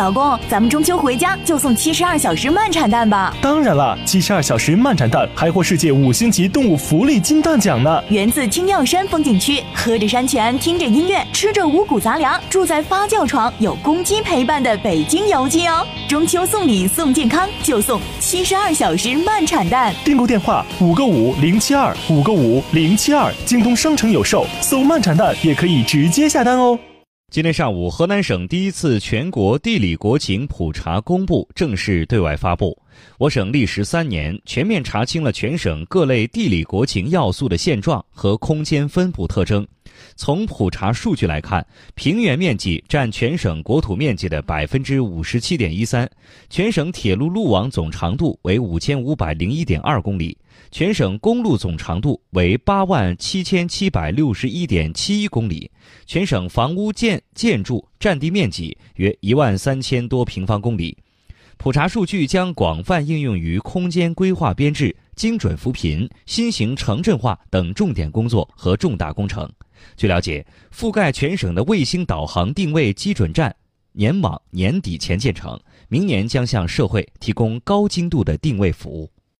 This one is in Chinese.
老公，咱们中秋回家就送七十二小时慢产蛋吧。当然了，七十二小时慢产蛋还获世界五星级动物福利金蛋奖呢。源自青药山风景区，喝着山泉，听着音乐，吃着五谷杂粮，住在发酵床，有公鸡陪伴的北京游记哦。中秋送礼送健康，就送七十二小时慢产蛋。订购电话五个五零七二五个五零七二，京东商城有售。搜慢产蛋也可以直接下单哦。今天上午，河南省第一次全国地理国情普查公布正式对外发布。我省历时三年，全面查清了全省各类地理国情要素的现状和空间分布特征。从普查数据来看，平原面积占全省国土面积的百分之五十七点一三，全省铁路路网总长度为五千五百零一点二公里，全省公路总长度为八万七千七百六十一点七一公里，全省房屋建建筑占地面积约一万三千多平方公里。普查数据将广泛应用于空间规划编制、精准扶贫、新型城镇化等重点工作和重大工程。据了解，覆盖全省的卫星导航定位基准站年网年底前建成，明年将向社会提供高精度的定位服务。